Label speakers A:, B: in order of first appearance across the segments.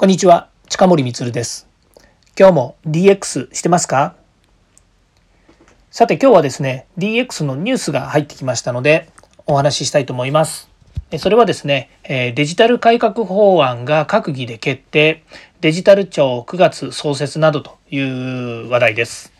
A: こんにちは、近森光です。今日も DX してますか？さて今日はですね、DX のニュースが入ってきましたので、お話ししたいと思います。それはですね、デジタル改革法案が閣議で決定、デジタル庁9月創設などという話題です。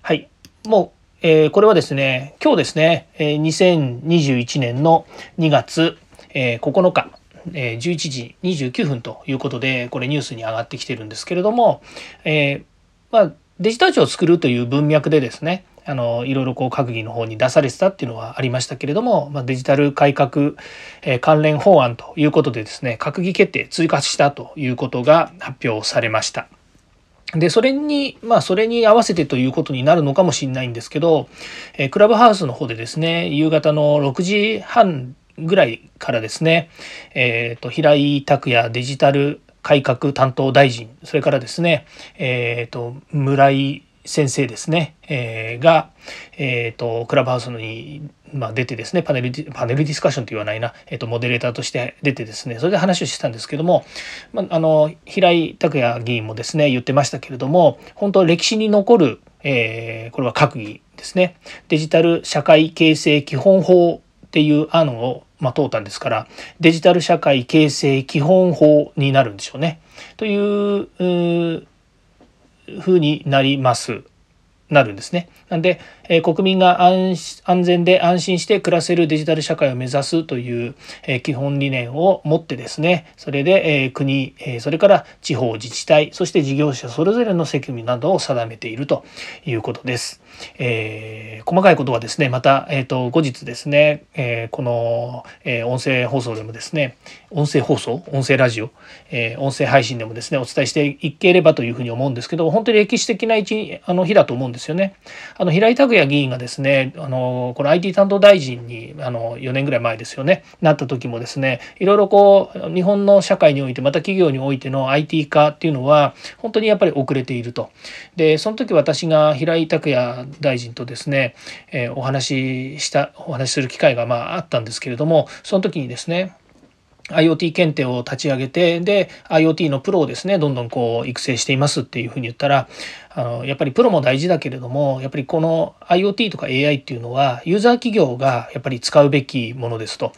A: はい。もう、えこれはですね、今日ですね、2021年の2月9日、11時29分ということでこれニュースに上がってきてるんですけれども、えー、まあ、デジタル庁を作るという文脈でですねあのいろいろこう閣議の方に出されてたっていうのはありましたけれども、まあ、デジタル改革、えー、関連法案ということでですね閣議決定追加したということが発表されました。で、それに、まあ、それに合わせてということになるのかもしれないんですけど、えー、クラブハウスの方でですね、夕方の6時半ぐらいからですね、えーと、平井拓也デジタル改革担当大臣それからですね、えーと、村井先生ですね、えー、が、えーと、クラブハウスに、まあ、出てですねパネルパネルディスカッションと言わないな、えー、とモデレーターとして出てですねそれで話をしてたんですけども、まあ、あの平井拓也議員もですね言ってましたけれども本当歴史に残る、えー、これは閣議ですね。デジタル社会形成基本法っていう案を、まあ、通ったんですからデジタル社会形成基本法になるんでしょうね。というふうになります。なるんですね。なんで、えー、国民が安全で安心して暮らせるデジタル社会を目指すという、えー、基本理念を持ってですねそれで、えー、国、えそれから地方自治体そして事業者それぞれの責務などを定めているということです。え細かいことはですねまた、えーと、後日ですね、えこの、え音声放送でもですね音声放送？音声ラジオ、え音声配信でもですねお伝えしていければというふうに思うんですけど本当に歴史的な一あの日だと思うんですですよね。あの平井拓也議員がですねあのこの IT 担当大臣にあの4年ぐらい前ですよねなった時もですねいろいろこう日本の社会においてまた企業においての IT 化っていうのは本当にやっぱり遅れていると。でその時私が平井拓也大臣とですね、えー、お話ししたお話しする機会がまああったんですけれどもその時にですね IoT 検定を立ち上げてで IoT のプロをですねどんどんこう育成していますっていうふうに言ったらあのやっぱりプロも大事だけれどもやっぱりこの IoT とか AI っていうのはユーザー企業がやっぱり使うべきものですと。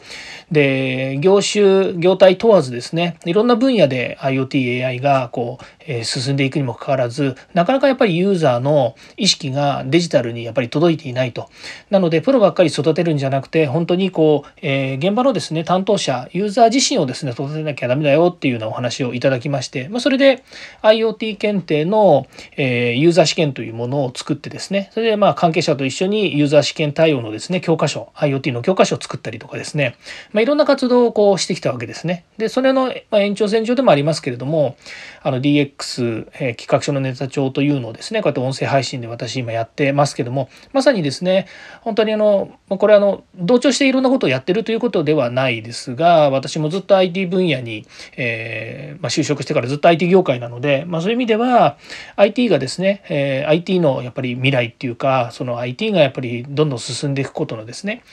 A: で業種業態問わずですねいろんな分野で IoTAI がこう、えー、進んでいくにもかかわらずなかなかやっぱりユーザーの意識がデジタルにやっぱり届いていないと。なのでプロばっかり育てるんじゃなくて本当にこう、えー、現場のですね担当者ユーザー自身をですね育てなきゃダメだよっていうようなお話をいただきまして、まあ、それで IoT 検定の、えーユーザー試験というものを作ってですねそれでまあ関係者と一緒にユーザー試験対応のですね教科書 IoT の教科書を作ったりとかですね、まあ、いろんな活動をこうしてきたわけですね。でそれの延長線上でもありますけれどもあの DX、えー、企画書のネタ帳というのをですねこうやって音声配信で私今やってますけどもまさにですね本当にあのこれあの同調していろんなことをやってるということではないですが私もずっと IT 分野に、えーまあ、就職してからずっと IT 業界なので、まあ、そういう意味では IT がですねですね、えー、IT のやっぱり未来っていうかその IT がやっぱりどんどん進んでいくことのですね、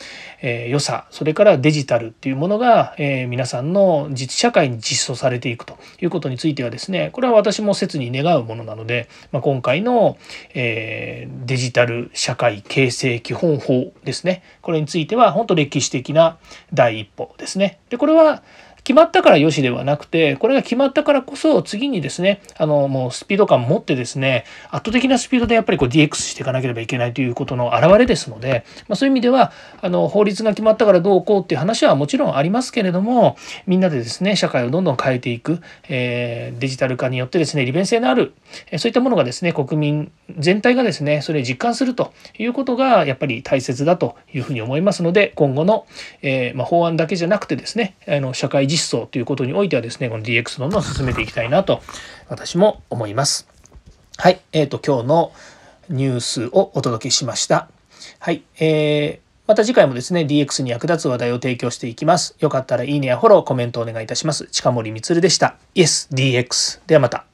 A: えー、良さそれからデジタルっていうものが、えー、皆さんの実社会に実装されていくということについてはですねこれは私も切に願うものなので、まあ、今回の、えー、デジタル社会形成基本法ですねこれについては本当歴史的な第一歩ですね。でこれは決まったからよしではなくて、これが決まったからこそ次にですね、あの、もうスピード感持ってですね、圧倒的なスピードでやっぱりこう DX していかなければいけないということの表れですので、まあ、そういう意味では、あの、法律が決まったからどうこうっていう話はもちろんありますけれども、みんなでですね、社会をどんどん変えていく、えー、デジタル化によってですね、利便性のある、えそういったものがですね、国民全体がですね、それを実感するということがやっぱり大切だというふうに思いますので、今後の、えー、まあ、法案だけじゃなくてですね、あの社会実装ということにおいてはですね、この DX どんどん進めていきたいなと私も思います。はい、えっ、ー、と今日のニュースをお届けしました。はい、えー、また次回もですね、DX に役立つ話題を提供していきます。よかったらいいねやフォロー、コメントお願いいたします。近森光でした。YesDX。ではまた。